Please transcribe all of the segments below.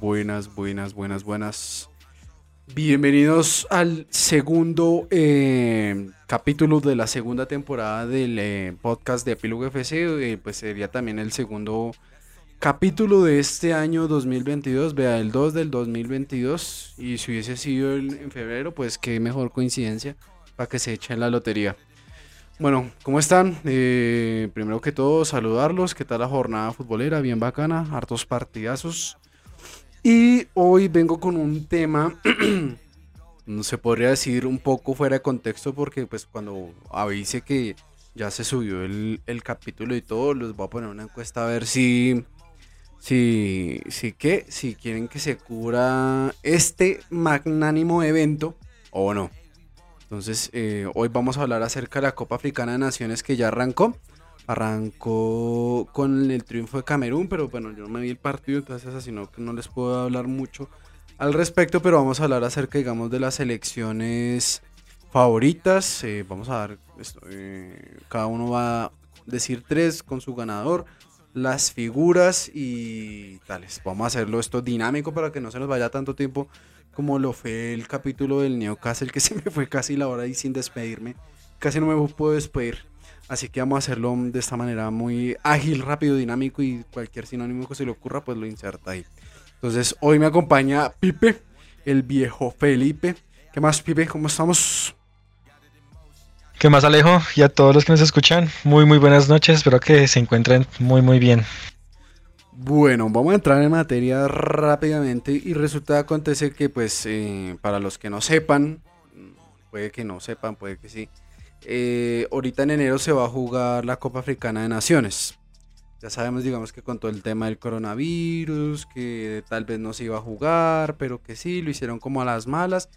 buenas, buenas, buenas, buenas. Bienvenidos al segundo eh, capítulo de la segunda temporada del eh, podcast de Epílogo FC. eh, pues sería también el segundo capítulo de este año 2022. Vea, el 2 del 2022. Y si hubiese sido en febrero, pues qué mejor coincidencia para que se echen la lotería. Bueno, ¿cómo están? Primero que todo, saludarlos. ¿Qué tal la jornada futbolera? Bien bacana, hartos partidazos. Y hoy vengo con un tema, no se podría decir un poco fuera de contexto, porque pues cuando avise que ya se subió el, el capítulo y todo, les voy a poner una encuesta a ver si, si, si qué, si quieren que se cubra este magnánimo evento o no. Entonces, eh, hoy vamos a hablar acerca de la Copa Africana de Naciones que ya arrancó. Arrancó con el triunfo de Camerún, pero bueno, yo no me vi el partido, entonces así no, no les puedo hablar mucho al respecto, pero vamos a hablar acerca, digamos, de las selecciones favoritas. eh, vamos a dar, esto, eh, cada uno va a decir tres con su ganador, las figuras y tales. Vamos a hacerlo esto dinámico para que no se nos vaya tanto tiempo como lo fue el capítulo del Newcastle, que se me fue casi la hora y sin despedirme. Casi no me puedo despedir. Así que vamos a hacerlo de esta manera muy ágil, rápido, dinámico y cualquier sinónimo que se le ocurra, pues lo inserta ahí. Entonces, hoy me acompaña Pipe, el viejo Felipe. ¿Qué más, Pipe? ¿Cómo estamos? ¿Qué más Alejo? Y a todos los que nos escuchan, muy muy buenas noches, espero que se encuentren muy muy bien. Bueno, vamos a entrar en materia rápidamente y resulta acontece que pues eh, para los que no sepan, puede que no sepan, puede que sí, eh, ahorita en enero se va a jugar la Copa Africana de Naciones. Ya sabemos, digamos que con todo el tema del coronavirus, que tal vez no se iba a jugar, pero que sí, lo hicieron como a las malas.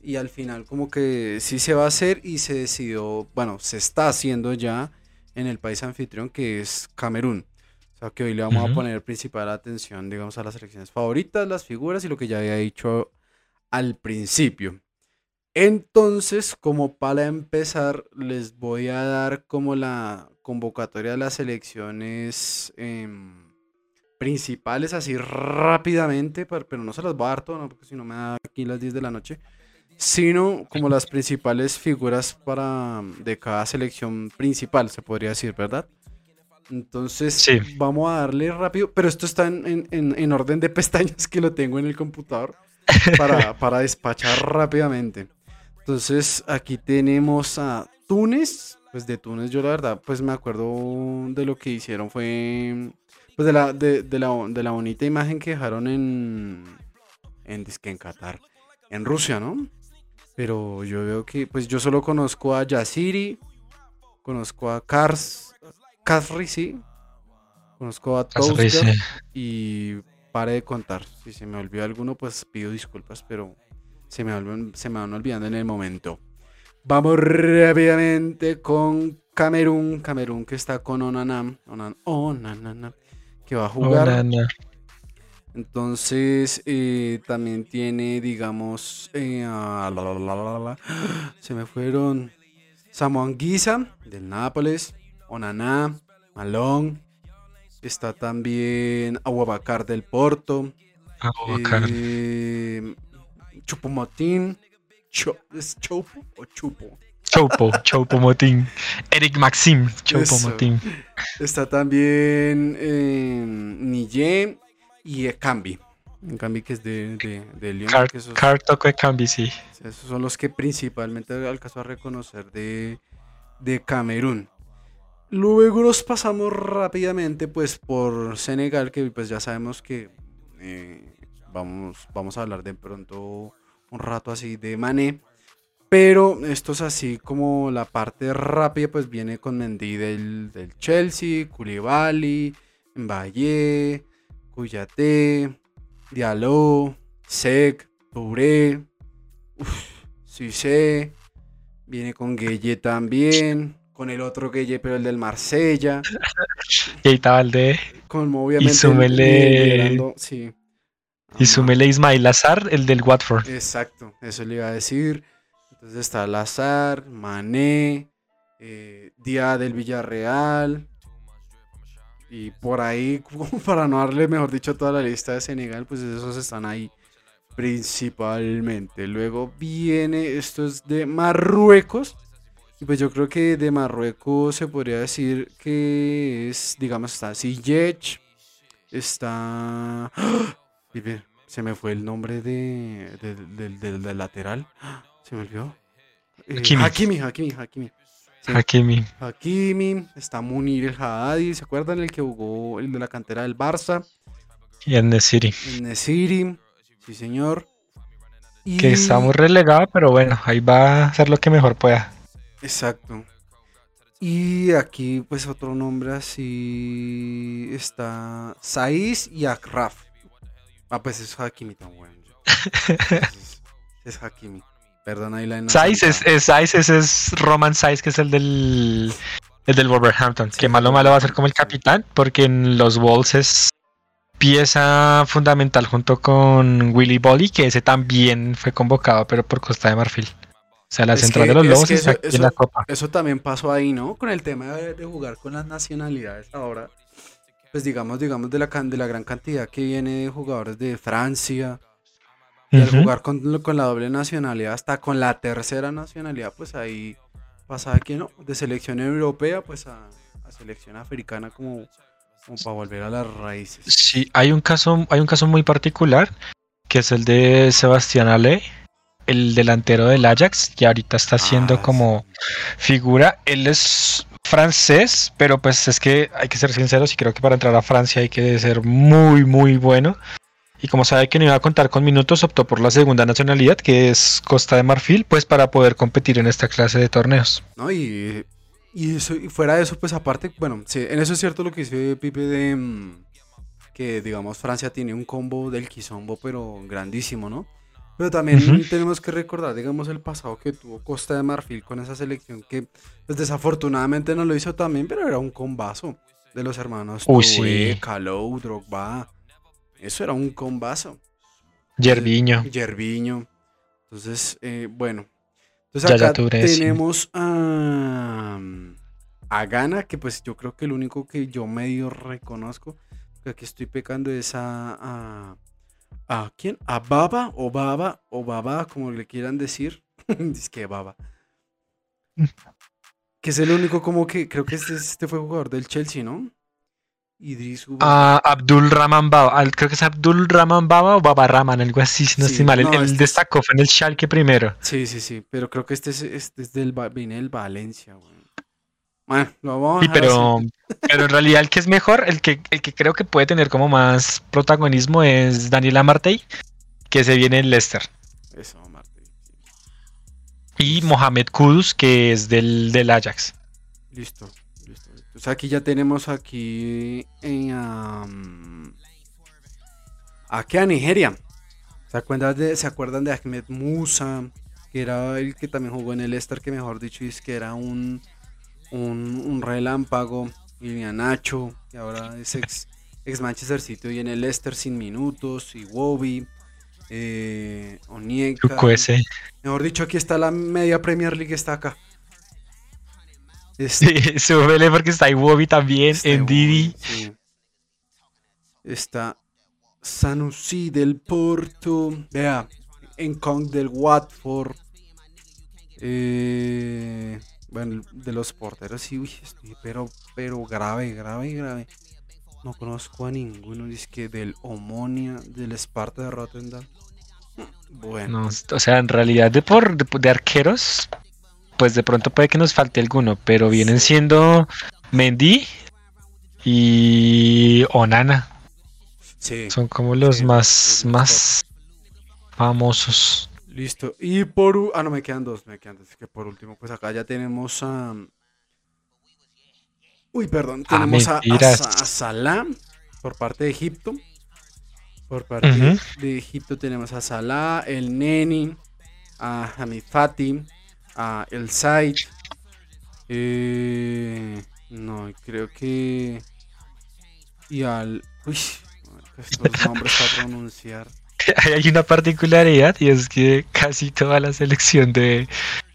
Y al final como que sí se va a hacer y se decidió, bueno, se está haciendo ya en el país anfitrión que es Camerún. O sea que hoy le vamos a poner principal atención, digamos, a las selecciones favoritas, las figuras y lo que ya había dicho al principio. Entonces, como para empezar, les voy a dar como la convocatoria de las selecciones em, principales así rápidamente, pero no se las voy a dar todo, ¿no? porque si no me da aquí las 10 de la noche, sino como las principales figuras para de cada selección principal, se podría decir, ¿verdad? Entonces, Sí. vamos a darle rápido, pero esto está en, en- en- en orden de pestañas que lo tengo en el computador para, para despachar rápidamente. Entonces, aquí tenemos a Túnez. Pues de Túnez yo la verdad, pues me acuerdo de lo que hicieron fue, pues de la, de, de la, de la bonita imagen que dejaron en, en, dizque en Qatar, en Rusia, ¿no? Pero yo veo que, pues yo solo conozco a Yasiri, conozco a Kars, Kazri, sí, conozco a sí. y pare de contar. Si se me olvidó alguno, pues pido disculpas, pero se me, olvidan- se me van olvidando en el momento. Vamos rápidamente con Camerún. Camerún que está con Onanam. Onan, Onanana, que va a jugar. Entonces, eh, también tiene, digamos, eh, la, la, la, se me fueron Samuel Guisa del Nápoles, Onaná, Malón, está también Aguabacar del Porto, Abubakar. eh, Chupomotín, Cho- ¿es Chopo o Chupo? Choupo, Choupo Motín. Eric Maxim, Choupo Eso. Motín. Está también eh, y Ekambi. Ekambi que es de, de, de Lyon, Car- esos- Cartoco Cambi, sí. Esos son los que principalmente alcanzó a reconocer de, de Camerún. Luego nos pasamos rápidamente pues por Senegal, que pues ya sabemos que eh, vamos, vamos a hablar de pronto un rato así de Mané. Pero esto es así como la parte rápida, pues viene con Mendy del, del Chelsea, Koulibaly, Mbaye, Kouyaté, Diallo, Sek, Touré, Cissé, viene con Gueye también, con el otro Gueye, pero el del Marsella, Keita Valdé. con obviamente súmele- liderando- sí, Y súmele Ismail Lazar, el del Watford. Exacto, eso le iba a decir. Entonces está Lazar, Mané, eh, Díaz del Villarreal. Y por ahí, para no darle, mejor dicho, toda la lista de Senegal, pues esos están ahí principalmente. Luego viene, esto es de Marruecos. Y pues yo creo que de Marruecos se podría decir que es, digamos, está Ziyech, está... ¡Ah! Se me fue el nombre de, de- del- del- del lateral. ¡Ah! Se me olvidó. Eh, Hakimi. Hakimi, Hakimi, Hakimi. Sí. Hakimi. Hakimi, está Munir el Haddadi, ¿se acuerdan el que jugó el de la cantera del Barça? Y en City. El Nesiri, sí señor. Y... Que está muy relegado, pero bueno, ahí va a hacer lo que mejor pueda. Exacto. Y aquí, pues otro nombre así está Saiz y Akraf. Ah, pues es Hakimi tan bueno. es, es Hakimi. Perdón ahí la Saiz es, es, Saiz, ese es Roman Saiz, que es el del, el del Wolverhampton. Sí, que malo malo va a ser como el capitán, porque en los Wolves es pieza fundamental junto con Willy Bolly, que ese también fue convocado, pero por Costa de Marfil. O sea, la Es central que- de los es Lobos que eso- en la copa. Eso también pasó ahí, ¿no? Con el tema de, de jugar con las nacionalidades ahora. Pues digamos, digamos de la, can- de la gran cantidad que viene de jugadores de Francia. Y al jugar con, con la doble nacionalidad, hasta con la tercera nacionalidad, pues ahí pasaba que no, de selección europea, pues a, a selección africana como, como para volver a las raíces. Sí, hay un caso, hay un caso muy particular, que es el de Sebastián Ale, el delantero del Ajax, que ahorita está siendo Ah, como figura. Él es francés, pero pues es que hay que ser sinceros y creo que para entrar a Francia hay que ser muy, muy bueno. Y como sabe que no iba a contar con minutos, optó por la segunda nacionalidad, que es Costa de Marfil, pues para poder competir en esta clase de torneos. ¿no? Y, y, eso, y fuera de eso, pues aparte, bueno, sí, en eso es cierto lo que dice Pipe de mm, que, digamos, Francia tiene un combo del quizombo, pero grandísimo, ¿no? Pero también tenemos que recordar, digamos, el pasado que tuvo Costa de Marfil con esa selección que, pues desafortunadamente no lo hizo también, pero era un combazo de los hermanos Uy, sí. Calou, Drogba. Eso era un combazo. Yerviño. Yerviño. Entonces, eh, bueno. Entonces acá tenemos a, a Gana, que pues yo creo que el único que yo medio reconozco, que aquí estoy pecando es a, a, ¿a quién? A Baba o Baba o Baba, como le quieran decir. es que Baba. Que es el único como que, creo que este, este fue jugador del Chelsea, ¿no? Idris Uba. Ah, Abdul Rahman Baba, creo que es Abdul Rahman Baba o Baba Rahman, algo así, si no Sí, estoy mal. No, él este es- destacó, fue en el Schalke primero. Sí, sí, sí, pero creo que este es, este es del, viene del Valencia, güey. Bueno, lo vamos a Sí, dejar pero, pero en realidad el que es mejor, el que, el que creo que puede tener como más protagonismo es Daniel Amartey, que se viene en Leicester. Eso, Marte. Y Mohamed Kudus, que es del, del Ajax. Listo, listo. Entonces aquí ya tenemos aquí en, am, aquí a Nigeria. ¿Se acuerdan de, ¿Se acuerdan de Ahmed Musa? Que era el que también jugó en el Leicester, que mejor dicho es que era un, un, un relámpago. A Nacho, que ahora es ex, ex Manchester City y en el Leicester sin minutos. Y Wobby, eh. Chukwueze. Mejor dicho, aquí está la media Premier League, está acá. Sí, súbele porque está Iwobi también, Este en Didi. sí. Está Sanusi del Porto. Vea, Encong del Watford. Eh, bueno, de los porteros, sí, uy, estoy, pero, pero grave, grave, grave. No conozco a ninguno. Dice que del Omonia, del Sparta de Rotterdam. Bueno, No, o sea, en realidad de por de, de arqueros, pues de pronto puede que nos falte alguno, pero vienen Sí. siendo Mendy y Onana. sí. Son como los Sí, más, los más más famosos. Listo. Y por... Ah, no, me quedan dos, me quedan dos. Que por último, pues acá ya tenemos a... Uy, perdón. Ah, Tenemos a, Salah por parte de Egipto. Por parte de Egipto tenemos a Salah, el Neni, a Hamid Fati, a El Said. Eh, no, creo que... Y al... Uy, estos nombres para pronunciar. hay una particularidad y es que casi toda la selección de,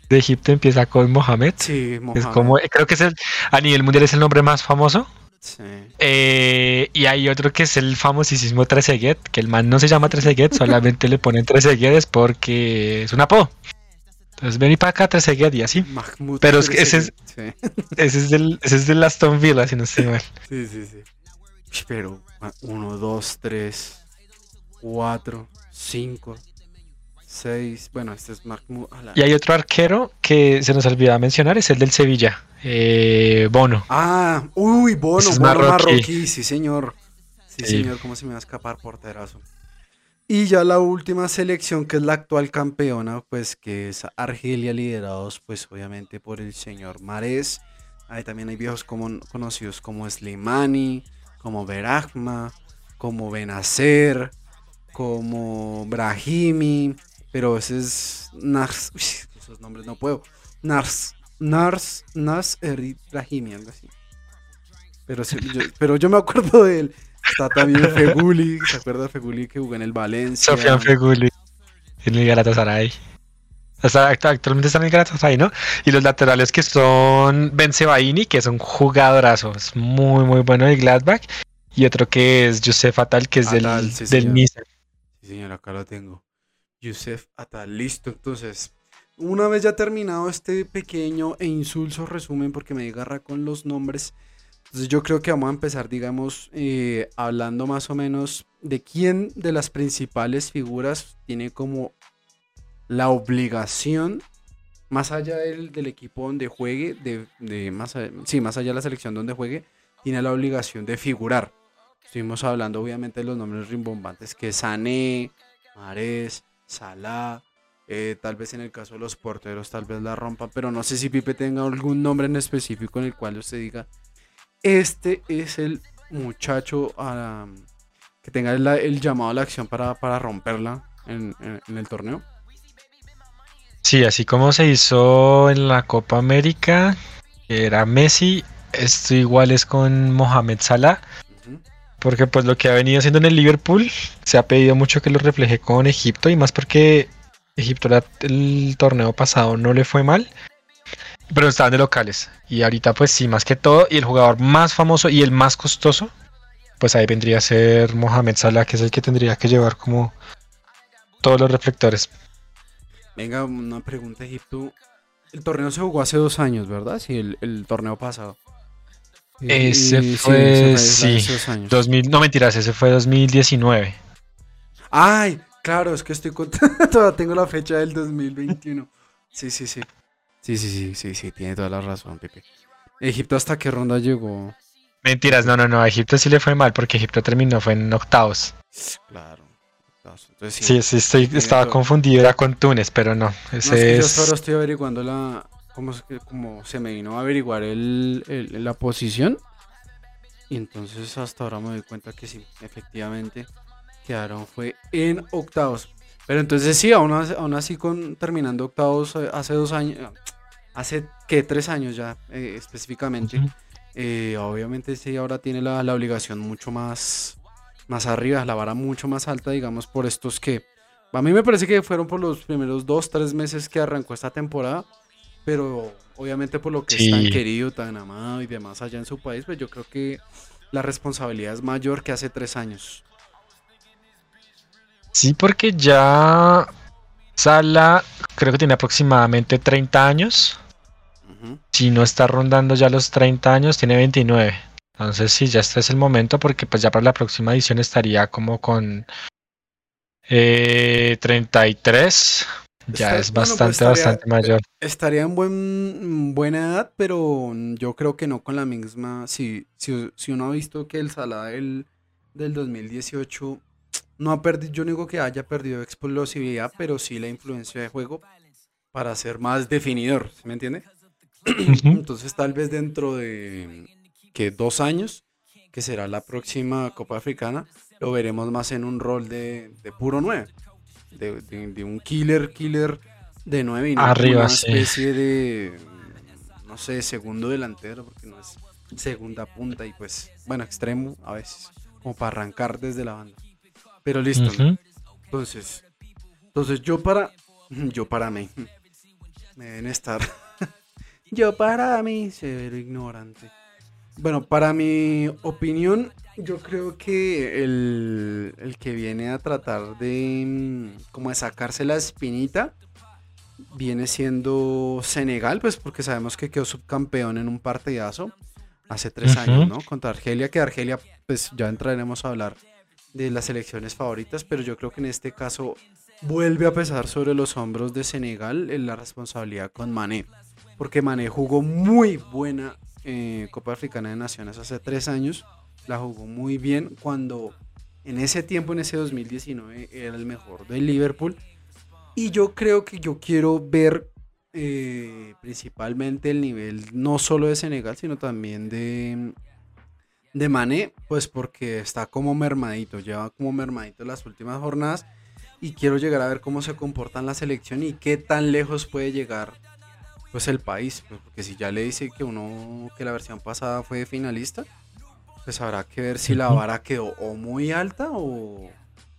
de Egipto empieza con Mohamed. Sí, Mohamed. Es como, creo que es el, a nivel mundial es el nombre más famoso. Sí. Eh, y hay otro que es el famosísimo Trezeguet, que el man no se llama Trezeguet, solamente le ponen Trezeguet es porque es un apodo. Entonces vení para acá Trezeguet y así. Mahmoud Pero es que ese es- Sí. Ese es del, ese es del Aston Villa, si no estoy mal. Sí, sí, sí. Pero, ah, uno, dos, tres, cuatro, cinco, seis. Bueno, este es ala. Y hay otro arquero que se nos olvidaba mencionar, es el del Sevilla, eh, Bono. Ah, uy, Bono, Ese es Bono marroquí. marroquí. sí señor. Sí, Sí. señor, cómo se me va a escapar porterazo. Y ya la última selección, que es la actual campeona, pues que es Argelia, liderados pues obviamente por el señor Mares. Ahí también hay viejos como, conocidos como Slimani, como Berahma, como Benacer, como Brahimi, pero ese es Nars, uy, esos nombres no puedo. Nars, Nars, Nars Erit Brahimi, algo así. Pero, sí, yo, pero yo me acuerdo de él. Está también Feguli, ¿se acuerda de Feguli que jugó en el Valencia? Sofian Feguli en el Galatasaray. Act- actualmente está en el Galatasaray, ¿no? Y los laterales que son Ben Sebaini, que es un jugadorazo, es muy, muy bueno de Gladbach. Y otro que es Josef Atal, que es Atal, del, sí, del señor. Niza. Sí, señor, acá lo tengo. Yusef Atal, listo. Entonces, una vez ya terminado este pequeño e insulso resumen, porque me agarra con los nombres, yo creo que vamos a empezar, digamos, eh, hablando más o menos de quién de las principales figuras tiene como la obligación, más allá del, equipo donde juegue, de, más, sí, más allá de la selección donde juegue, tiene la obligación de figurar. Estuvimos hablando obviamente de los nombres rimbombantes que Sané, Mares, Salah, eh, tal vez en el caso de los porteros tal vez la rompan, pero no sé si Pipe tenga algún nombre en específico en el cual usted diga, este es el muchacho que tenga el llamado a la acción para, para romperla en, en- en el torneo. Sí, así como se hizo en la Copa América, que era Messi, esto igual es con Mohamed Salah. Porque pues lo que ha venido haciendo en el Liverpool se ha pedido mucho que lo refleje con Egipto y más porque Egipto el torneo pasado no le fue mal, pero estaban de locales. Y ahorita pues sí, más que todo, y el jugador más famoso y el más costoso, pues ahí vendría a ser Mohamed Salah, que es el que tendría que llevar como todos los reflectores. Venga, una pregunta, Egipto. El torneo se jugó hace dos años, ¿verdad? Sí, el torneo pasado. Ese sí, fue, ese sí, dos años. 2000, no mentiras, ese fue 2019. Ay, claro, es que estoy contando. Todavía tengo la fecha del 2021. Sí, sí, sí. Sí, sí, sí, sí, sí, tiene toda la razón, Pepe. Egipto hasta qué ronda llegó. Mentiras, no, no, no, a Egipto sí le fue mal porque Egipto terminó, fue en octavos. Claro. Entonces, sí. Sí, sí, estoy, estaba confundido, era con Túnez, pero no, No, es ese que yo ahora estoy averiguando la. ¿Cómo, es que- cómo se me vino a averiguar el, el- la posición? Y entonces hasta ahora me doy cuenta que sí, efectivamente quedaron fue en octavos. Pero entonces sí, aún, aún así con terminando octavos eh, hace dos años, eh, hace que tres años ya eh, específicamente, Ujú. eh, obviamente sí ahora tiene la, la obligación mucho más, más arriba, la vara mucho más alta, digamos, por estos que a mí me parece que fueron por los primeros dos, tres meses que arrancó esta temporada, pero obviamente por lo que es tan querido, tan amado y demás allá en su país, pues yo creo que la responsabilidad es mayor que hace tres años. Sí, porque ya Sala creo que tiene aproximadamente 30 años. Si no está rondando ya los 30 años, tiene 29. Entonces sí, ya este es el momento porque pues ya para la próxima edición estaría como con eh, 33. Ya Está- es bueno, pues bastante, estaría- bastante mayor. Estaría en buen, buena edad, pero yo creo que no con la misma. Si, si, si uno ha visto que el Salah del, del 2018 no ha perdido, yo no digo que haya perdido explosividad, pero sí la influencia de juego para ser más definidor, ¿sí me entiende? Entonces tal vez dentro de que dos años, que será la próxima Copa Africana, lo veremos más en un rol de, de puro 9. De, de- de un killer, killer de 9 y no Arriba, una sí. especie de, no sé, segundo delantero, porque no es segunda punta y pues, bueno, extremo a veces, como para arrancar desde la banda. Pero listo. Entonces, entonces yo para, yo para mí, me deben estar, yo para mí, severo ignorante. Bueno, para mi opinión, yo creo que el, el que viene a tratar de, mm, como de sacarse la espinita, viene siendo Senegal, pues porque sabemos que quedó subcampeón en un partidazo hace tres años, ¿no? Contra Argelia, que Argelia, pues ya entraremos a hablar de las selecciones favoritas, pero yo creo que en este caso vuelve a pesar sobre los hombros de Senegal en la responsabilidad con Mané, porque Mané jugó muy buena eh, Copa Africana de Naciones hace tres años, la jugó muy bien cuando en ese tiempo, en ese 2019, era el mejor del Liverpool. Y yo creo que yo quiero ver eh, principalmente el nivel no solo de Senegal, sino también de, de Mané, pues porque está como mermadito, lleva como mermadito las últimas jornadas y quiero llegar a ver cómo se comporta en la selección y qué tan lejos puede llegar pues el país, porque si ya le dice que uno que la versión pasada fue finalista, pues habrá que ver si la vara quedó o muy alta o,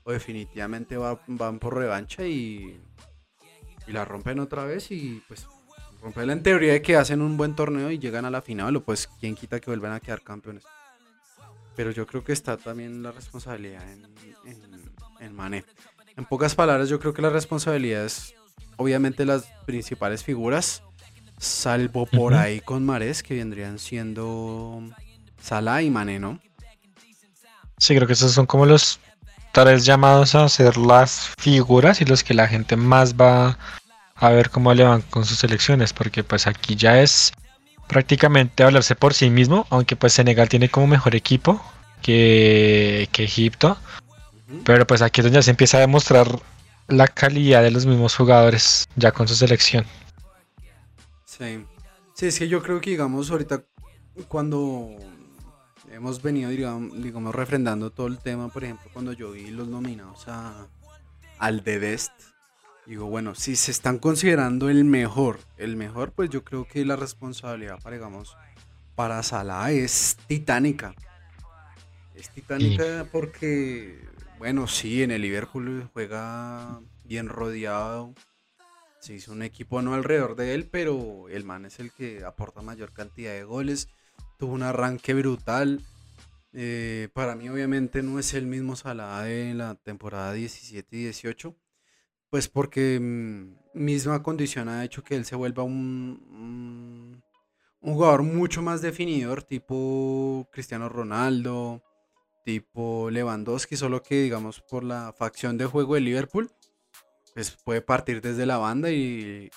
definitivamente van por revancha y, y la rompen otra vez y pues rompen en teoría de que hacen un buen torneo y llegan a la final o pues quién quita que vuelvan a quedar campeones. Pero yo creo que está también la responsabilidad en, en, en Mané. En pocas palabras, yo creo que la responsabilidad es obviamente las principales figuras, salvo por ahí con Mares, que vendrían siendo Salah y Mané, ¿no? Sí, creo que esos son como los tres llamados a ser las figuras y los que la gente más va a ver cómo le van con sus elecciones, porque pues aquí ya es prácticamente hablarse por sí mismo, aunque pues Senegal tiene como mejor equipo que, que Egipto. Pero pues aquí es donde ya se empieza a demostrar la calidad de los mismos jugadores ya con su selección. Sí. Sí, es que yo creo que digamos ahorita cuando hemos venido digamos, digamos refrendando todo el tema, por ejemplo, cuando yo vi los nominados a, al The Best, digo, bueno, si se están considerando el mejor, el mejor, pues yo creo que la responsabilidad para, digamos, para Salah es titánica. Es titánica porque bueno, sí, en el Liverpool juega bien rodeado. Se hizo un equipo no alrededor de él, pero el man es el que aporta mayor cantidad de goles. Tuvo un arranque brutal. Eh, para mí, obviamente, no es el mismo Salah de la temporada 17 y 18. Pues porque mm, misma condición ha hecho que él se vuelva un, un jugador mucho más definidor, tipo Cristiano Ronaldo, tipo Lewandowski, solo que digamos por la facción de juego de Liverpool, pues puede partir desde la banda y,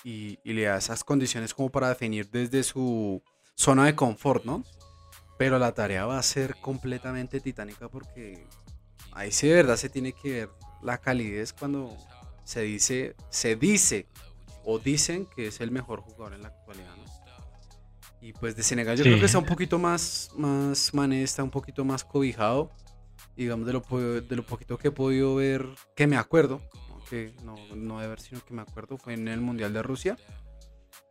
le da esas condiciones como para definir desde su zona de confort, ¿no? Pero la tarea va a ser completamente titánica porque ahí sí de verdad se tiene que ver la calidez cuando se dice, se dice o dicen que es el mejor jugador en la actualidad, ¿no? Y pues de Senegal yo creo que está un poquito más, más Mané está un poquito más cobijado digamos, de lo, de lo poquito que he podido ver, que me acuerdo, que no, no de ver, sino que me acuerdo, fue en el Mundial de Rusia.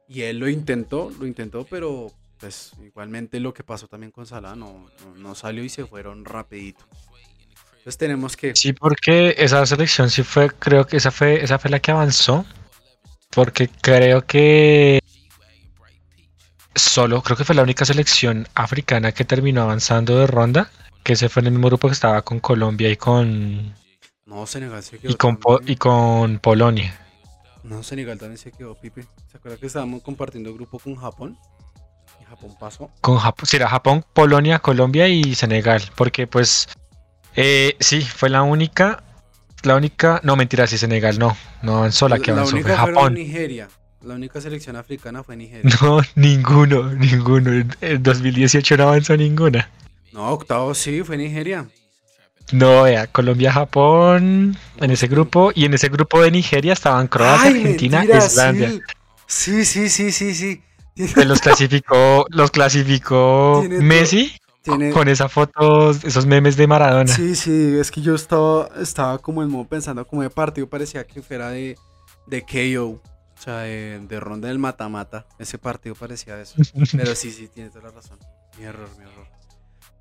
Y él lo intentó, lo intentó, pero pues igualmente lo que pasó también con Salah no, no, salió y se fueron rapidito. Entonces tenemos que... Sí, porque esa selección sí fue, creo que esa fue, esa fue la que avanzó. Porque creo que solo, creo que fue la única selección africana que terminó avanzando de ronda que se fue en el mismo grupo que estaba con Colombia y con. No, Senegal se quedó. Y con, y con Polonia. No, Senegal también se quedó, Pipe. ¿Se acuerda que estábamos compartiendo grupo con Japón? Japón pasó. Con Japón, sí, era Japón, Polonia, Colombia y Senegal. Porque, pues. Eh, sí, fue la única. La única. No, mentira, sí, Senegal no. No avanzó la que avanzó. La única fue Japón. Nigeria. La única selección africana fue Nigeria. No, ninguno, ninguno. En 2018 no avanzó ninguna. No, octavo sí, fue Nigeria. No, vea, Colombia, Japón en ese grupo y en ese grupo de Nigeria estaban Croacia, Argentina, Islandia. Sí, sí, sí, sí, sí. Los clasificó, los clasificó Messi con esas fotos, esos memes de Maradona. Sí, sí, es que yo estaba, estaba como el modo pensando como de partido, parecía que fuera de, de KO. O sea, de, ronda del mata-mata. Ese partido parecía eso. Pero sí, sí, tienes toda la razón. Mi error, mi error.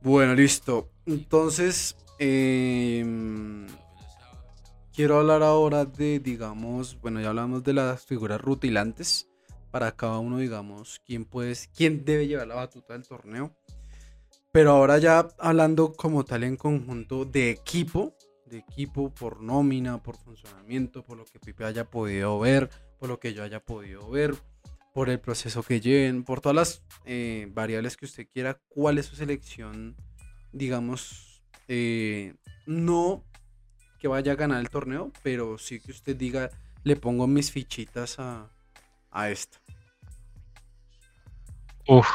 Bueno, listo. Entonces, em, quiero hablar ahora de, digamos, bueno, ya hablamos de las figuras rutilantes. Para cada uno, digamos, quién puede, quién debe llevar la batuta del torneo. Pero ahora ya hablando como tal en conjunto de equipo, de equipo por nómina, por funcionamiento, por lo que Pipe haya podido ver, por lo que yo haya podido ver, por el proceso que lleven, por todas las eh, variables que usted quiera, cuál es su selección, digamos, eh, no que vaya a ganar el torneo, pero sí que usted diga, le pongo mis fichitas a, a esto. Uf,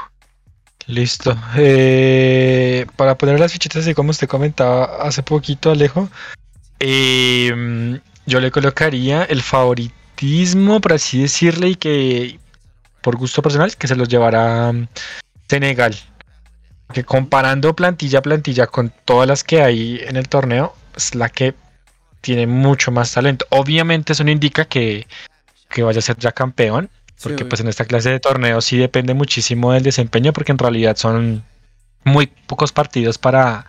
listo. Eh, para poner las fichitas, así como usted comentaba hace poquito, Alejo, em, yo le colocaría el favoritismo, por así decirle, y que por gusto personal, que se los llevará Senegal. Que comparando plantilla a plantilla con todas las que hay en el torneo, es la que tiene mucho más talento. Obviamente eso no indica que, que vaya a ser ya campeón, porque pues en esta clase de torneo sí depende muchísimo del desempeño, porque en realidad son muy pocos partidos para,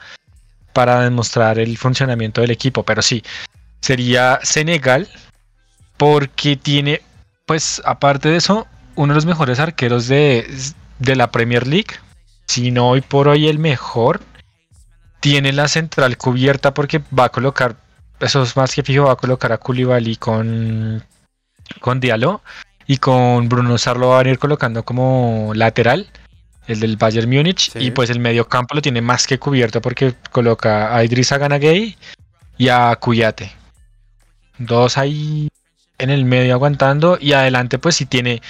para demostrar el funcionamiento del equipo. Pero sí, sería Senegal, porque tiene, pues aparte de eso, uno de los mejores arqueros de, de la Premier League, si no hoy por hoy el mejor. Tiene la central cubierta porque va a colocar eso es más que fijo, va a colocar a Koulibaly con, con Diallo y con Bruno Sarlo va a venir colocando como lateral, el del Bayern Múnich, y pues el medio campo lo tiene más que cubierto porque coloca a Idrissa Ganagay y a Cuyate. Dos ahí en el medio aguantando y adelante pues si tiene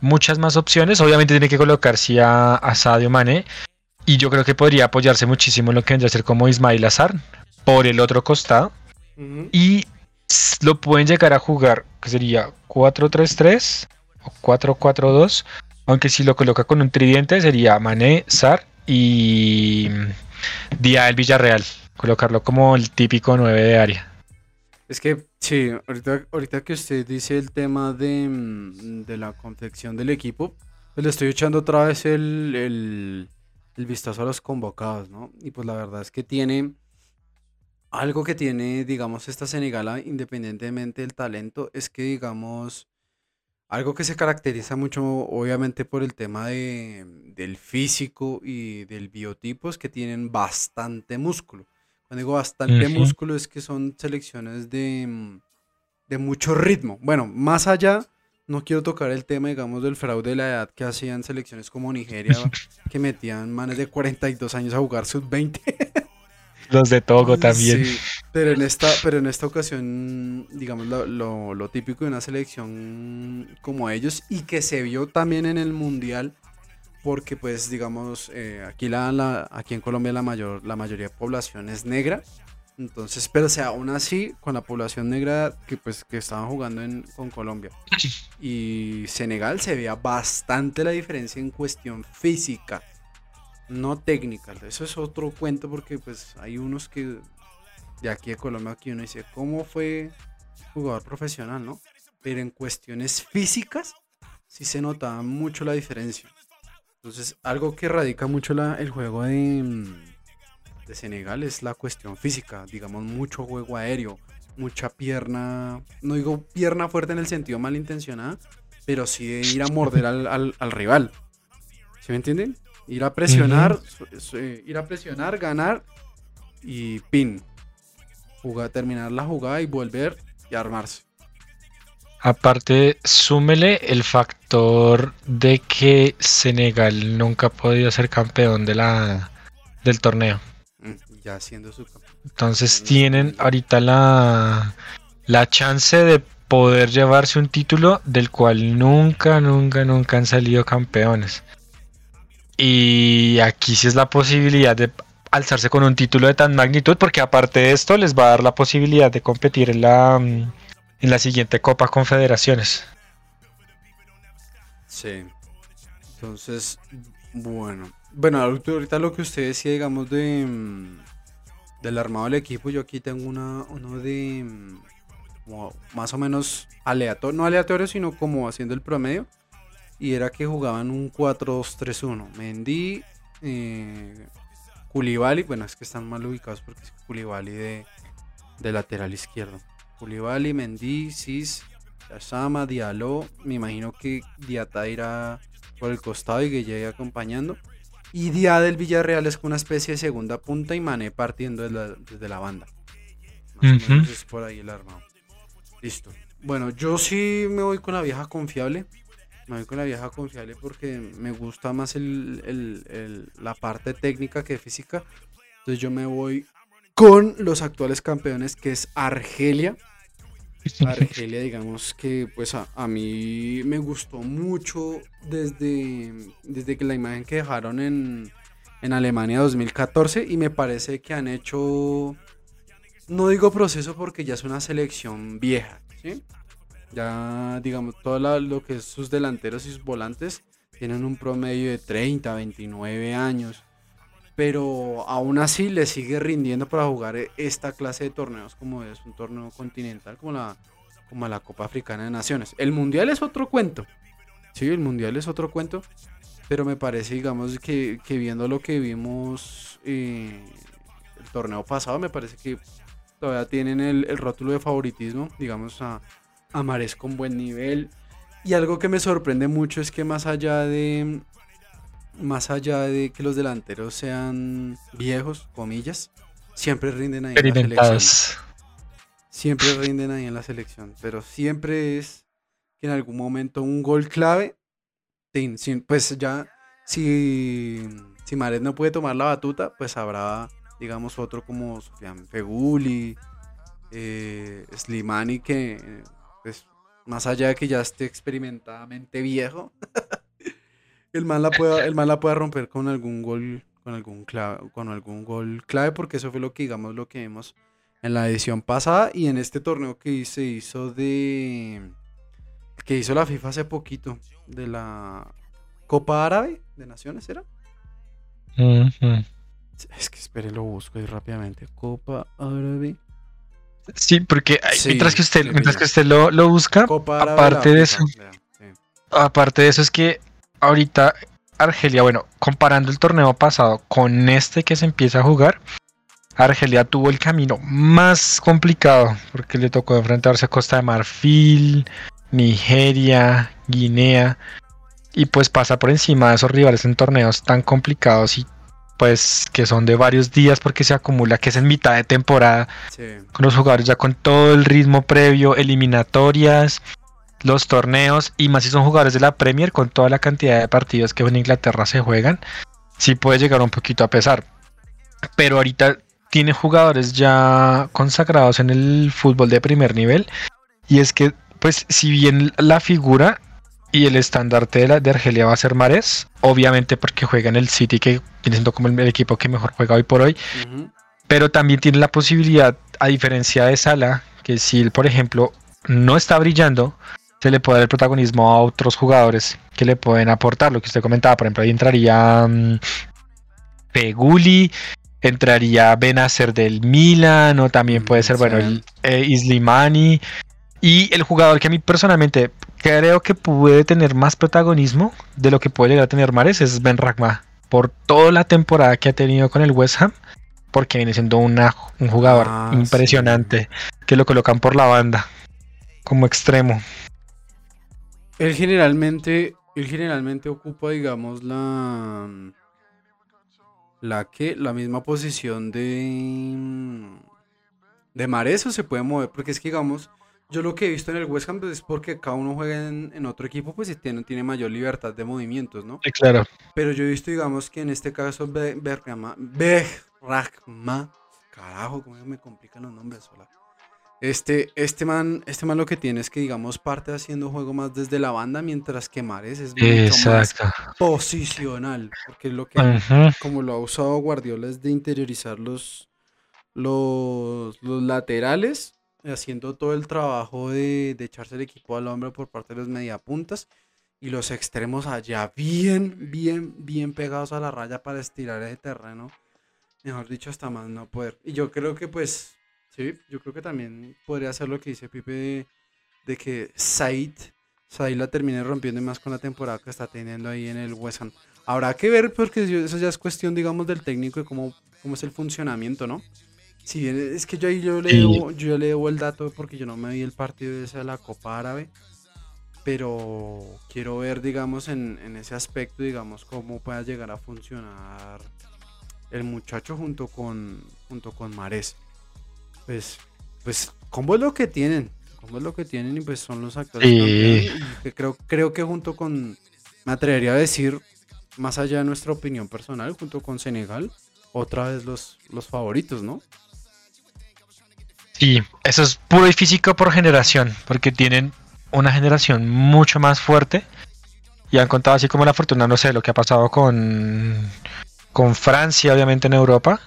muchas más opciones, obviamente tiene que colocar sí a, a Sadio Mane y yo creo que podría apoyarse muchísimo en lo que vendría a ser como Ismail Azar por el otro costado y lo pueden llegar a jugar, que sería 4-3-3 o 4-4-2. Aunque si lo coloca con un tridente sería Mané, Sar y Día del Villarreal. Colocarlo como el típico 9 de área. Es que, sí, ahorita, ahorita que usted dice el tema de, mm, de la confección del equipo, pues le estoy echando otra vez el, el, el vistazo a los convocados, ¿no? Y pues la verdad es que tiene algo que tiene, digamos, esta Senegala, independientemente del talento, es que, digamos, algo que se caracteriza mucho, obviamente, por el tema de, del físico y del biotipo, es que tienen bastante músculo. Cuando digo bastante músculo, es que son selecciones de, de mucho ritmo. Bueno, más allá, no quiero tocar el tema, digamos, del fraude de la edad que hacían selecciones como Nigeria, que metían manes de 42 años a jugar sub-20. Los de Togo también. pero en esta, pero en esta ocasión, digamos, lo, típico de una selección como ellos y que se vio también en el Mundial, porque pues, digamos, eh, aquí, la, aquí en Colombia la, mayor, la mayoría de población es negra. Entonces, pero sea, aún así, con la población negra que pues que estaban jugando en, con Colombia y Senegal se veía bastante la diferencia en cuestión física no técnica. Eso es otro cuento porque pues hay unos que de aquí de Colombia aquí uno dice, ¿cómo fue jugador profesional, no? Pero en cuestiones físicas sí se notaba mucho la diferencia. Entonces, algo que radica mucho el juego de, mm, de Senegal es la cuestión física, digamos, mucho juego aéreo, mucha pierna, no digo pierna fuerte en el sentido malintencionada, pero sí de ir a morder al, al, al rival. ¿Sí me entienden? Ir a presionar, ir a presionar, ganar y pin. Jugar, terminar la jugada y volver y armarse. Aparte, súmele el factor de que Senegal nunca ha podido ser campeón de la, del torneo. Ya siendo su Entonces tienen ahorita la, la chance de poder llevarse un título del cual nunca, nunca, nunca han salido campeones. Y aquí sí es la posibilidad de alzarse con un título de tan magnitud, porque aparte de esto les va a dar la posibilidad de competir en la, mm, en la siguiente Copa Confederaciones. Sí. Entonces, bueno. Bueno, ahorita lo que usted decía, digamos, de mm, del armado del equipo, yo aquí tengo una, uno de mm, más o menos aleatorio, no aleatorio, sino como haciendo el promedio y era que jugaban un 4-2-3-1. Mendy, eh, bueno, es que están mal ubicados porque es Koulibaly de, de lateral izquierdo. Koulibaly, Mendy, Cis, Yasama, Diallo. Me imagino que Diata irá por el costado y que llegue acompañando. Y Dia del Villarreal es una especie de segunda punta y Mané partiendo desde la, desde la banda. Más o menos es por ahí el armado. Listo. Bueno, yo sí me voy con la vieja confiable. Con la vieja confiable porque me gusta más el, el, el, la parte técnica que física. Entonces yo me voy con los actuales campeones que es Argelia. Argelia, digamos que pues a, a, mí me gustó mucho desde, desde que la imagen que dejaron en, en Alemania 2014 y me parece que han hecho, no digo proceso porque ya es una selección vieja, ¿sí? Ya digamos todo lo que es sus delanteros y sus volantes tienen un promedio de 30, 29 años pero aún así le sigue rindiendo para jugar esta clase de torneos como es un torneo continental como la, como la Copa Africana de Naciones. El Mundial es otro cuento, sí, el Mundial es otro cuento, pero me parece, digamos, que, que viendo lo que vimos eh, el torneo pasado, me parece que todavía tienen el, el rótulo de favoritismo, digamos, a, a Mares con buen nivel. Y algo que me sorprende mucho es que más allá de, más allá de que los delanteros sean viejos, comillas, siempre rinden ahí en la selección. Siempre rinden ahí en la selección, pero siempre es que en algún momento un gol clave, pues ya si, si Mares no puede tomar la batuta, pues habrá, digamos, otro como Sofian Feguli, eh, Slimani, que pues más allá de que ya esté experimentadamente viejo, el man la pueda, el man la pueda romper con algún gol, con algún clave, con algún gol clave, porque eso fue lo que digamos lo que vimos en la edición pasada y en este torneo que se hizo de que hizo la FIFA hace poquito de la Copa Árabe de Naciones, ¿era? Uh -huh. Es que espere, lo busco ahí rápidamente. Copa Árabe. Sí, porque sí, mientras que usted, mientras que usted lo, lo busca, aparte de eso, sí. aparte de eso es que ahorita Argelia, bueno, comparando el torneo pasado con este que se empieza a jugar, Argelia tuvo el camino más complicado porque le tocó enfrentarse a Costa de Marfil, Nigeria, Guinea y pues pasa por encima de esos rivales en torneos tan complicados y pues que son de varios días porque se acumula que es en mitad de temporada sí. con los jugadores ya con todo el ritmo previo, eliminatorias, los torneos y más si son jugadores de la Premier con toda la cantidad de partidos que en Inglaterra se juegan, sí puede llegar un poquito a pesar. Pero ahorita tiene jugadores ya consagrados en el fútbol de primer nivel y es que pues si bien la figura y el estandarte de, la, de Argelia va a ser Mares, obviamente porque juega en el City que viene siendo como el, el equipo que mejor juega hoy por hoy, uh -huh. pero también tiene la posibilidad, a diferencia de Sala, que si él por ejemplo no está brillando, se le puede dar el protagonismo a otros jugadores que le pueden aportar. Lo que usted comentaba, por ejemplo, ahí entraría um, Peguli, entraría Benacer del Milan, o también puede ser, sí. bueno, el, eh, Islimani. Y el jugador que a mí personalmente creo que puede tener más protagonismo de lo que puede llegar a tener Mares es Ben Ragma. Por toda la temporada que ha tenido con el West Ham, porque viene siendo una, un jugador ah, impresionante sí. que lo colocan por la banda como extremo. Él generalmente, él generalmente ocupa, digamos, la la que la misma posición de de Mares o se puede mover, porque es que digamos, yo lo que he visto en el West Ham es porque cada uno juega en, en otro equipo, pues y tiene, tiene, mayor libertad de movimientos, ¿no? Sí, claro. Pero yo he visto, digamos, que en este caso Bergama, Bergama, carajo, cómo me complican los nombres, hola. Este, este, man, este man lo que tiene es que, digamos, parte haciendo juego más desde la banda, mientras que Mares es mucho Exacto. más posicional. Porque lo que, uh -huh. como lo ha usado Guardiola, es de interiorizar los, los, los laterales, haciendo todo el trabajo de, echarse el equipo al hombro por parte de los mediapuntas. Y los extremos allá bien, bien, bien pegados a la raya para estirar ese terreno. Mejor dicho, hasta más no poder. Y yo creo que pues Sí, yo creo que también podría ser lo que dice Pipe de, de que Said, Said la termine rompiendo más con la temporada que está teniendo ahí en el West Ham. Habrá que ver porque eso ya es cuestión, digamos, del técnico y cómo, cómo es el funcionamiento, ¿no? Sí, es que yo ahí yo le, debo, yo le debo el dato porque yo no me vi el partido de esa de la Copa Árabe, pero quiero ver, digamos, en, en ese aspecto, digamos, cómo pueda llegar a funcionar el muchacho junto con, junto con Mares. Pues, pues, ¿cómo es lo que tienen? ¿Cómo es lo que tienen? Y pues son los actores Sí. y que creo, creo que junto con, me atrevería a decir, más allá de nuestra opinión personal, junto con Senegal, otra vez los, los favoritos, ¿no? Sí, eso es puro y físico por generación, porque tienen una generación mucho más fuerte y han contado así como la fortuna, no sé, lo que ha pasado con, con Francia, obviamente en Europa,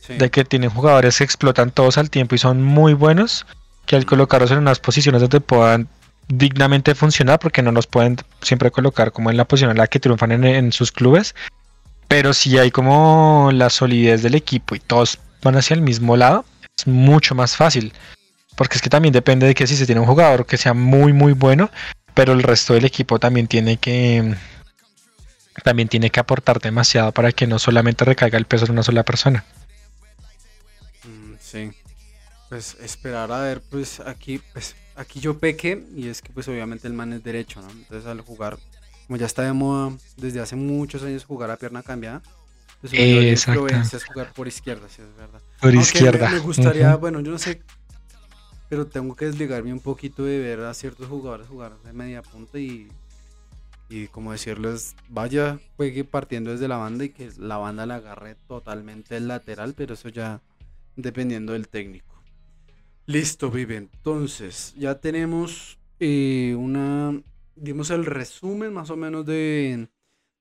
Sí. de que tienen jugadores que explotan todos al tiempo y son muy buenos, que al colocarlos en unas posiciones donde puedan dignamente funcionar, porque no los pueden siempre colocar como en la posición en la que triunfan en, en sus clubes, pero si hay como la solidez del equipo y todos van hacia el mismo lado, es mucho más fácil. Porque es que también depende de que si se tiene un jugador que sea muy muy bueno, pero el resto del equipo también tiene que también tiene que aportar demasiado para que no solamente recaiga el peso en una sola persona. Mm, Sí. Pues esperar a ver, pues aquí, pues aquí yo peque y es que pues obviamente el man es derecho, ¿no? Entonces al jugar, como ya está de moda desde hace muchos años jugar a pierna cambiada, pues Exacto. es jugar por izquierda, si es verdad. Por me- izquierda. Me, gustaría, bueno, yo no sé, pero tengo que desligarme un poquito de ver a ciertos jugadores jugar de media punta y, y como decirles, vaya, juegue partiendo desde la banda y que la banda la agarre totalmente el lateral, pero eso ya dependiendo del técnico. Listo, Vive. Entonces, ya tenemos eh, una, dimos el resumen más o menos de,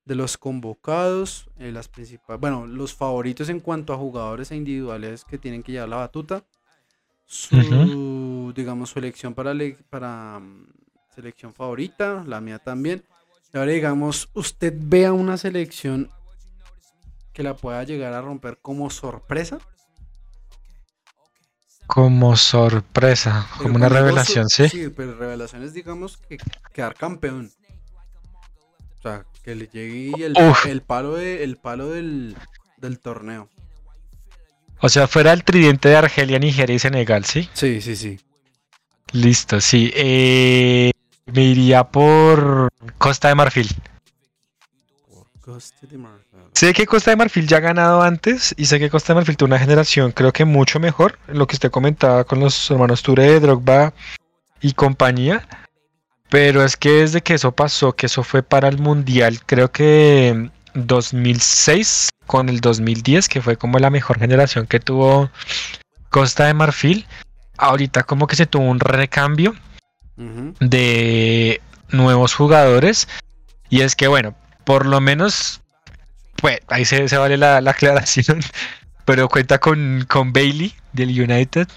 de los convocados, eh, las principales, bueno, los favoritos en cuanto a jugadores e individuales que tienen que llevar la batuta, su, digamos, su elección para, le- para mm, selección favorita, la mía también. Y ahora, digamos, usted vea una selección que la pueda llegar a romper como sorpresa. Como sorpresa, Pero como una revelación, ¿sí? Sí, pero revelaciones, digamos, que quedar campeón. O sea, que le llegue el, palo, de, el palo del, del torneo. O sea, fuera el tridente de Argelia, Nigeria y Senegal, ¿sí? Sí, sí, sí. Listo, sí. Eh, me iría por Costa de Marfil. Costa de Marfil. Sé que Costa de Marfil ya ha ganado antes y sé que Costa de Marfil tuvo una generación creo que mucho mejor, lo que usted comentaba con los hermanos Touré, Drogba y compañía. Pero es que desde que eso pasó, que eso fue para el Mundial, creo que 2006 con el 2010, que fue como la mejor generación que tuvo Costa de Marfil, ahorita como que se tuvo un recambio de nuevos jugadores. Y es que, bueno, por lo menos, pues ahí se, se vale la, la aclaración. Pero cuenta con, con Bailey del United.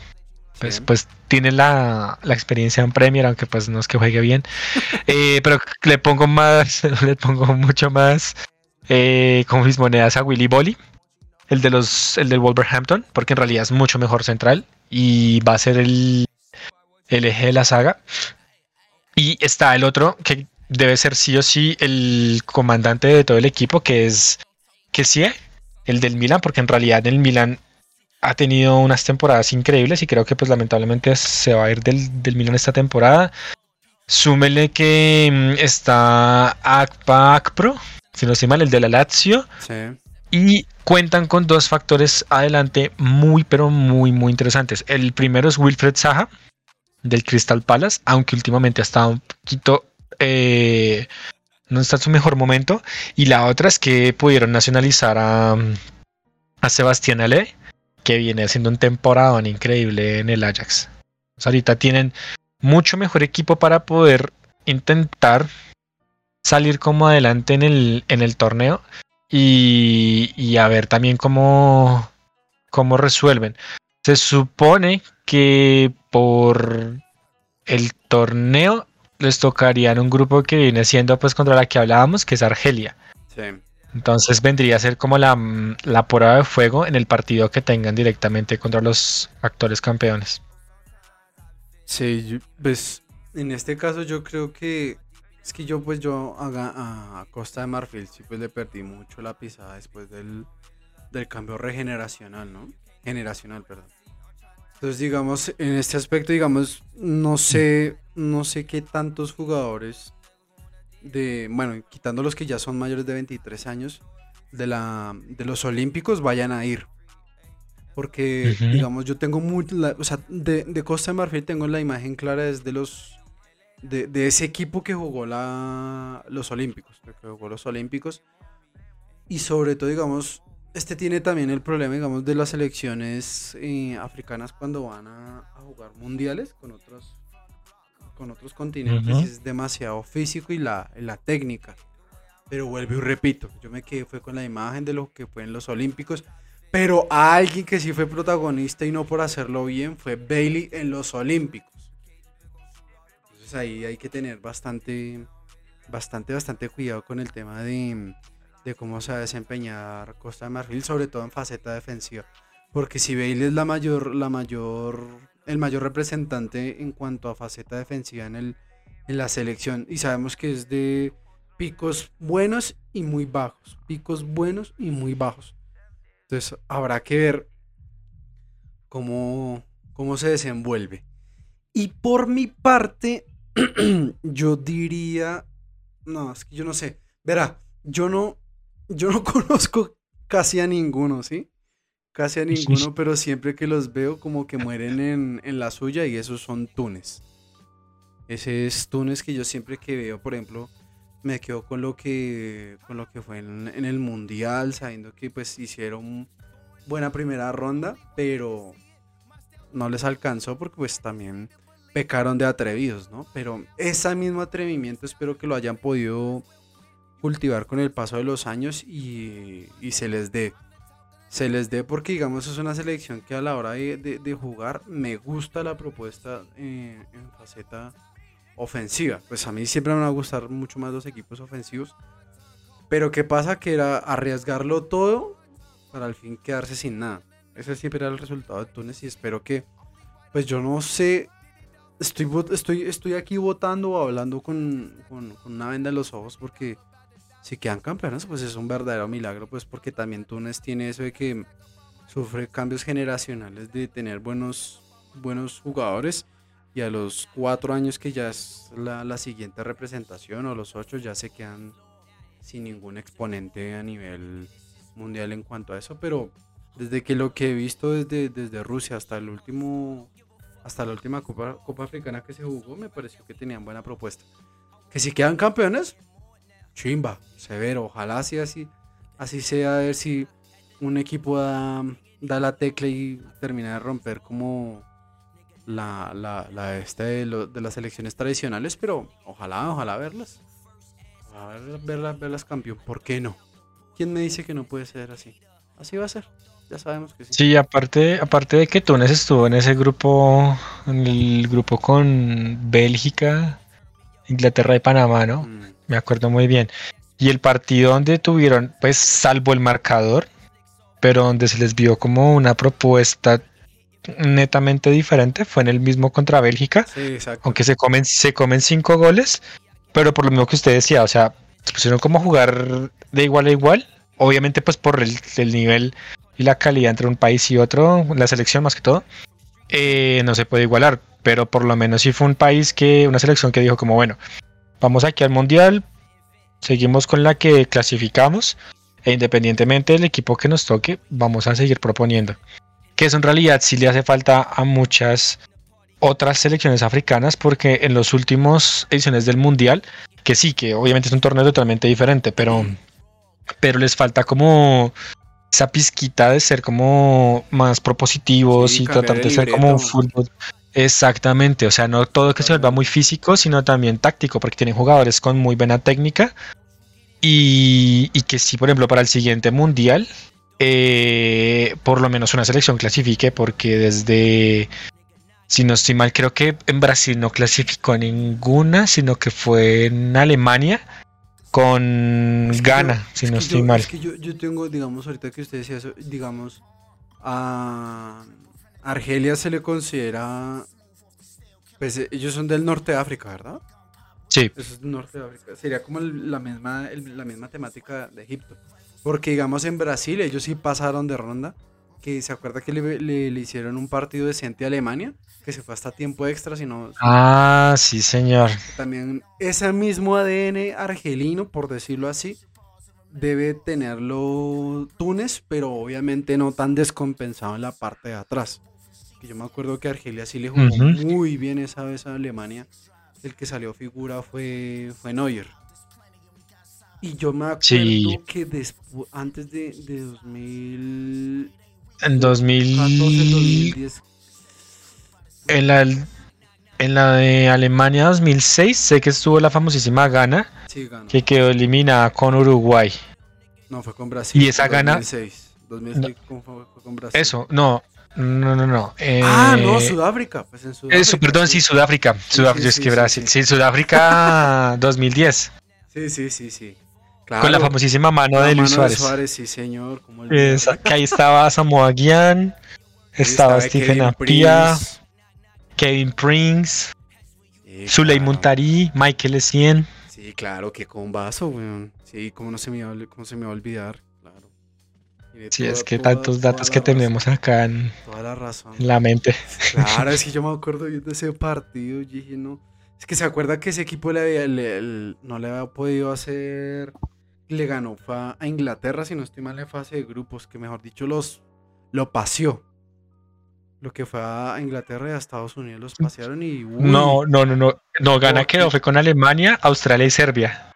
Pues, pues tiene la, la experiencia en Premier, aunque pues no es que juegue bien. Eh, pero le pongo más, le pongo mucho más eh, con mis monedas a Willy Bolly, el de los, el del Wolverhampton, porque en realidad es mucho mejor central y va a ser el, el eje de la saga. Y está el otro que debe ser sí o sí el comandante de todo el equipo, que es que sí, el del Milan, porque en realidad el Milan ha tenido unas temporadas increíbles y creo que pues lamentablemente se va a ir del, del Milan esta temporada. Súmele que mm, está Akpa Akpro, si no estoy mal, el de la Lazio. Sí. Y cuentan con dos factores adelante muy, pero muy, muy interesantes. El primero es Wilfred Saha, del Crystal Palace, aunque últimamente ha estado un poquito... eh, no está en su mejor momento. Y la otra es que pudieron nacionalizar a, a Sebastián Ale, que viene haciendo un temporadón increíble en el Ajax. Ahorita tienen mucho mejor equipo para poder intentar salir como adelante en el, en el torneo y, y a ver también cómo, cómo resuelven. Se supone que por el torneo les tocaría un grupo que viene siendo pues contra la que hablábamos, que es Argelia. Sí. Entonces vendría a ser como la, la prueba de fuego en el partido que tengan directamente contra los actuales campeones. Sí, pues en este caso yo creo que es que yo pues yo haga a Costa de Marfil sí pues le perdí mucho la pisada después del, del cambio regeneracional, ¿no? Generacional, perdón. Entonces, digamos, en este aspecto, digamos, no sé, no sé qué tantos jugadores de, bueno, quitando los que ya son mayores de 23 años, de, la, de los Olímpicos vayan a ir. Porque, digamos, yo tengo muy, o sea, de, de, Costa de Marfil tengo la imagen clara desde los, de, de ese equipo que jugó la, los Olímpicos, que jugó los Olímpicos. Y sobre todo, digamos, este tiene también el problema, digamos, de las selecciones eh, africanas cuando van a, jugar mundiales con otros, con otros continentes. Es demasiado físico y la, la técnica. Pero vuelvo y repito, yo me quedé fue con la imagen de lo que fue en los Olímpicos. Pero a alguien que sí fue protagonista y no por hacerlo bien fue Bailey en los Olímpicos. Entonces ahí hay que tener bastante, bastante, bastante cuidado con el tema de, de cómo se va a desempeñar Costa de Marfil, sobre todo en faceta defensiva. Porque si Bailey es la mayor, la mayor, el mayor representante en cuanto a faceta defensiva en, el, en la selección, y sabemos que es de picos buenos y muy bajos, picos buenos y muy bajos. Entonces habrá que ver cómo, cómo se desenvuelve. Y por mi parte, yo diría, no, es que yo no sé, verá, yo no, yo no conozco casi a ninguno, ¿sí? Casi a ninguno, pero siempre que los veo como que mueren en, la suya y esos son Túnez. Ese es Túnez que yo siempre que veo, por ejemplo, me quedo con lo que, con lo que fue en, el Mundial, sabiendo que pues hicieron buena primera ronda, pero no les alcanzó porque pues también pecaron de atrevidos, ¿no? Pero ese mismo atrevimiento espero que lo hayan podido cultivar con el paso de los años y, se les dé. Se les dé porque, digamos, es una selección que a la hora de, jugar me gusta la propuesta en, faceta ofensiva. Pues a mí siempre me va a gustar mucho más los equipos ofensivos. Pero ¿qué pasa? Que era arriesgarlo todo para al fin quedarse sin nada. Ese siempre era el resultado de Túnez y espero que, pues yo no sé, estoy, estoy, estoy aquí votando o hablando con, con una venda en los ojos porque si quedan campeones, pues es un verdadero milagro, pues porque también Túnez tiene eso de que sufre cambios generacionales de tener buenos, buenos jugadores y a los cuatro años que ya es la, siguiente representación o los ocho ya se quedan sin ningún exponente a nivel mundial en cuanto a eso, pero desde que lo que he visto desde, desde Rusia hasta el último hasta la última Copa, Copa Africana que se jugó me pareció que tenían buena propuesta. Que si quedan campeones, chimba, severo. Ojalá así, así, así sea, a ver si un equipo da, la tecla y termina de romper como la, la, la este de, de, las elecciones tradicionales, pero ojalá, ojalá verlas. Ojalá verlas, verlas campeón. ¿Por qué no? ¿Quién me dice que no puede ser así? Así va a ser. Ya sabemos que sí. Sí, aparte, aparte de que Túnez estuvo en ese grupo, en el grupo con Bélgica, Inglaterra y Panamá, ¿no? Mm me acuerdo muy bien. Y el partido donde tuvieron, pues, salvo el marcador, pero donde se les vio como una propuesta netamente diferente, fue en el mismo contra Bélgica. Sí, aunque se comen, se comen cinco goles, pero por lo mismo que usted decía, o sea, se pusieron como a jugar de igual a igual. Obviamente, pues por el, nivel y la calidad entre un país y otro, la selección más que todo, eh, no se puede igualar. Pero por lo menos sí fue un país que, una selección que dijo como, bueno, Vamos aquí al mundial, seguimos con la que clasificamos e independientemente del equipo que nos toque, vamos a seguir proponiendo. Que eso en realidad sí le hace falta a muchas otras selecciones africanas porque en los últimos ediciones del mundial, que sí, que obviamente es un torneo totalmente diferente, pero, pero les falta como esa pizquita de ser como más propositivos y tratar de ser como un fútbol. Exactamente, o sea, no todo que se vuelva muy físico, sino también táctico, porque tienen jugadores con muy buena técnica y, que si, por ejemplo, para el siguiente mundial, eh, por lo menos una selección clasifique, porque desde, si no estoy mal, creo que en Brasil no clasificó ninguna, sino que fue en Alemania con Ghana, si no estoy mal. Es que yo, yo tengo, digamos, ahorita que usted decía eso, digamos, a... Argelia se le considera. Pues ellos son del norte de África, ¿verdad? Sí. Eso es norte de África. Sería como la, misma, la misma temática de Egipto. Porque, digamos, en Brasil ellos sí pasaron de ronda. que se acuerda que le, le- le hicieron un partido decente a Alemania, que se fue hasta tiempo extra, sino Ah, sí, señor. también ese mismo ADN argelino, por decirlo así, debe tenerlo Túnez, pero obviamente no tan descompensado en la parte de atrás. Que yo me acuerdo que Argelia sí le jugó muy bien esa vez a Alemania. El que salió figura fue, fue Neuer. Y yo me acuerdo Sí. que después, antes de, de 2000, En 14, 2000. 2010. En la, en la de Alemania 2006, sé que estuvo la famosísima Sí, ganó. que quedó eliminada con Uruguay. No, fue con Brasil. Y esa gana- 2006. 2006 con- fue, fue con Brasil. Eso, no, no, no, no. Ah, no, eh, Sudáfrica. Pues en Sudáfrica. Eso, perdón, sí, Sudáfrica. Sí, Sudáfrica, sí, es que Brasil. sí. Sudáfrica 2010. Sí, sí, sí, sí. Con la famosísima mano La de Luis mano de Suárez. sí, señor. como olvidarla. Esa- que ahí estaba Samoa Gyan, estaba Kevin Stephen Apia, Prince. Kevin Prince, Sí, Zuley claro. Muntari, Michael Essien. Sí, claro, qué combazo, weón. Sí, cómo no se me cómo se me va a olvidar. Sí, es que toda- tantos datos que razón, tenemos acá en Toda la razón. en la mente. Claro, es que yo me acuerdo viendo ese partido dije, no. Es que se acuerda que ese equipo le había- le- le- no le había podido hacer. Le ganó a Inglaterra, si no estoy mal, en fase de grupos, que mejor dicho, los lo paseó. Lo que fue a Inglaterra y a Estados Unidos los pasearon y. uy. No, no, no, no. No, gana ¿Por quedó fue con Alemania, Australia y Serbia.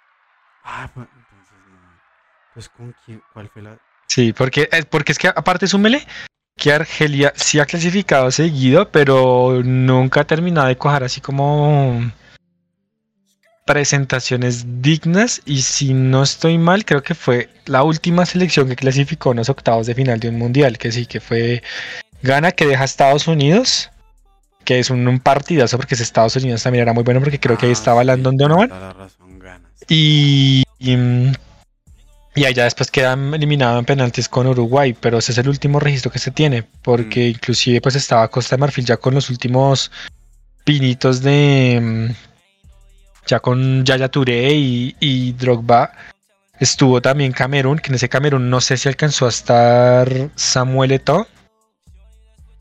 Ah, pues, entonces no. Pues con quién, ¿cuál fue la.? Sí, porque, eh, porque es que aparte súmele que Argelia sí ha clasificado seguido, pero nunca ha terminado de cojar así como presentaciones dignas. Y si no estoy mal, creo que fue la última selección que clasificó en los octavos de final de un mundial, que sí, que fue Gana que deja a Estados Unidos. Que es un, un partidazo porque ese Estados Unidos también era muy bueno porque creo que ahí Ah, estaba sí, Landon Donovan. la razón, ganas. Y, y, mm, y allá después quedan eliminados en penaltis con Uruguay, pero ese es el último registro que se tiene, porque Mm. inclusive pues estaba Costa de Marfil ya con los últimos pinitos de mm, ya con Yaya Touré y, y Drogba. Estuvo también Camerún, que en ese Camerún no sé si alcanzó a estar Samuel Eto'o.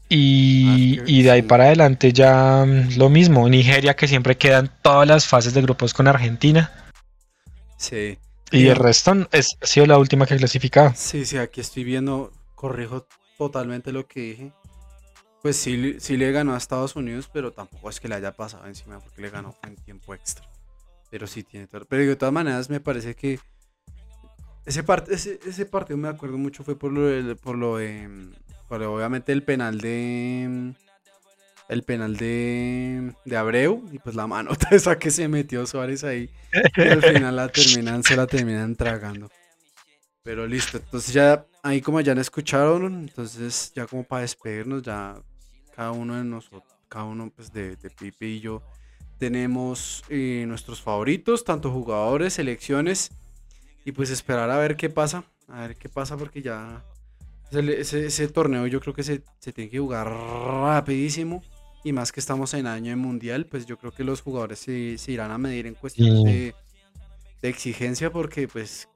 Y, Ah, y de ahí para adelante ya mm, lo mismo. Nigeria que siempre quedan todas las fases de grupos con Argentina. Sí. Y el resto es, ha sido la última que ha clasificado. Sí, sí, aquí estoy viendo, corrijo totalmente lo que dije. Pues sí, sí le ganó a Estados Unidos, pero tampoco es que le haya pasado encima porque le ganó en tiempo extra. Pero sí tiene todo. Pero de todas maneras me parece que ese, part- ese, ese partido me acuerdo mucho fue por lo de, por lo de, por obviamente el penal de el penal de, de Abreu y pues la mano esa que se metió Suárez ahí y al final la terminan, se la terminan tragando. Pero listo, entonces ya ahí como ya la escucharon, entonces ya como para despedirnos, ya cada uno de nosotros, cada uno pues de, de Pipe y yo, tenemos eh, nuestros favoritos, tanto jugadores, selecciones, y pues esperar a ver qué pasa, a ver qué pasa porque ya ese, ese- torneo yo creo que se, se tiene que jugar rapidísimo. Y más que estamos en año de mundial, pues yo creo que los jugadores se, se irán a medir en cuestiones Sí. de, de exigencia porque pues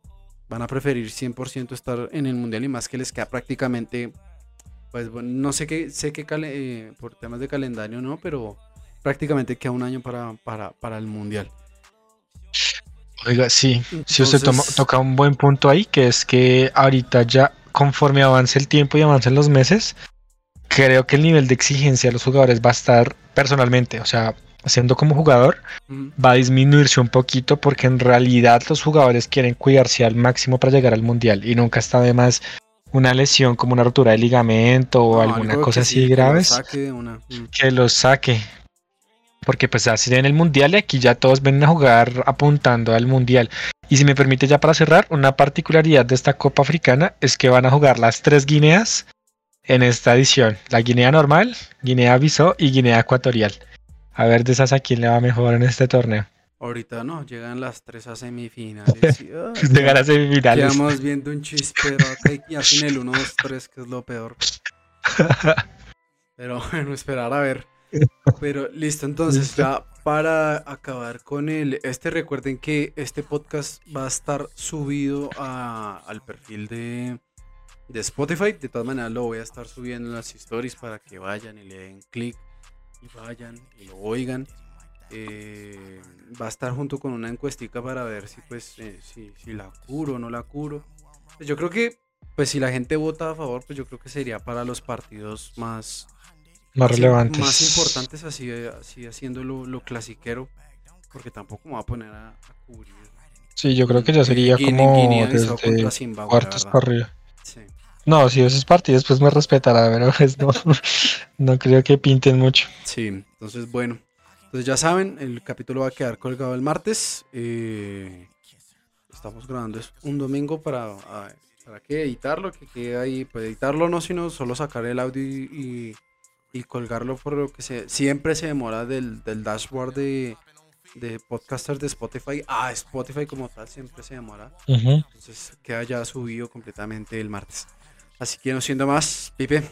van a preferir 100% estar en el mundial y más que les queda prácticamente, pues bueno, no sé qué, sé que eh, por temas de calendario no, pero prácticamente queda un año para, para, para el mundial. Oiga, sí, si usted toma- Entonces- toca un buen punto ahí, que es que ahorita ya conforme avance el tiempo y avancen los meses, creo que el nivel de exigencia de los jugadores va a estar personalmente, o sea, siendo como jugador, va a disminuirse un poquito porque en realidad los jugadores quieren cuidarse al máximo para llegar al mundial y nunca está de más una lesión como una rotura de ligamento o no, alguna cosa que sí, así que saque de una. Mm. que los saque. Porque pues así en el mundial y aquí ya todos ven a jugar apuntando al mundial. Y si me permite ya para cerrar, una particularidad de esta Copa Africana es que van a jugar las tres Guineas en esta edición. La Guinea normal, Guinea Bissau y Guinea Ecuatorial. A ver de esas a quién le va mejor en este torneo. Ahorita no, llegan las tres a semifinales. y, ah, Llegar a semifinales. Quedamos viendo un chispero acá y hacen el 1, 2, 3, que es lo peor. Pero bueno, esperar a ver. Pero listo, entonces Listo. ya para acabar con el este, recuerden que este podcast va a estar subido a- al perfil de, de Spotify. De todas maneras lo voy a estar subiendo en las stories para que vayan y le den clic y vayan y lo oigan. Eh, va a estar junto con una encuestica para ver si pues eh, si, si, la curo o no la curo. Pues yo creo que pues si la gente vota a favor, pues yo creo que sería para los partidos más más relevantes. Más importantes así, así haciendo lo, clasiquero. Porque tampoco me va a poner a, cubrir. Sí, yo creo que ya sería como desde cuartos para arriba. No, si esos partidos pues me respetará, pero pues no, no creo que pinten mucho. Sí, entonces bueno. Entonces ya saben, el capítulo va a quedar colgado el martes. Eh, estamos grabando es un domingo para, para que editarlo, que quede ahí, pues editarlo no, sino solo sacar el audio y, y, colgarlo por lo que se, siempre se demora del, del dashboard de, de podcasters de Spotify a Spotify como tal, siempre se demora. Entonces queda ya subido completamente el martes. Así que no siendo más, Pipe.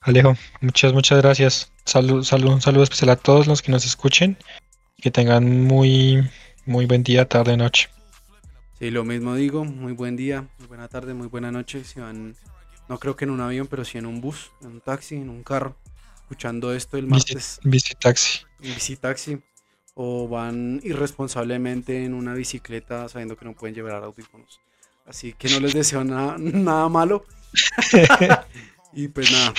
Alejo, muchas, muchas gracias. Salud, salud, un saludo especial a todos los que nos escuchen. Que tengan muy, muy buen día, tarde, noche. Sí, lo mismo digo. Muy buen día, muy buena tarde, muy buena noche. Si van, no creo que en un avión, pero sí en un bus, en un taxi, en un carro, escuchando esto el martes. Bici, taxi. Bici taxi. O van irresponsablemente en una bicicleta sabiendo que no pueden llevar audífonos. Así que no les deseo nada, nada malo. y pues nada,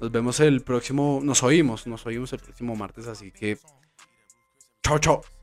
nos vemos el próximo, nos oímos, nos oímos el próximo martes, así que chao, chao.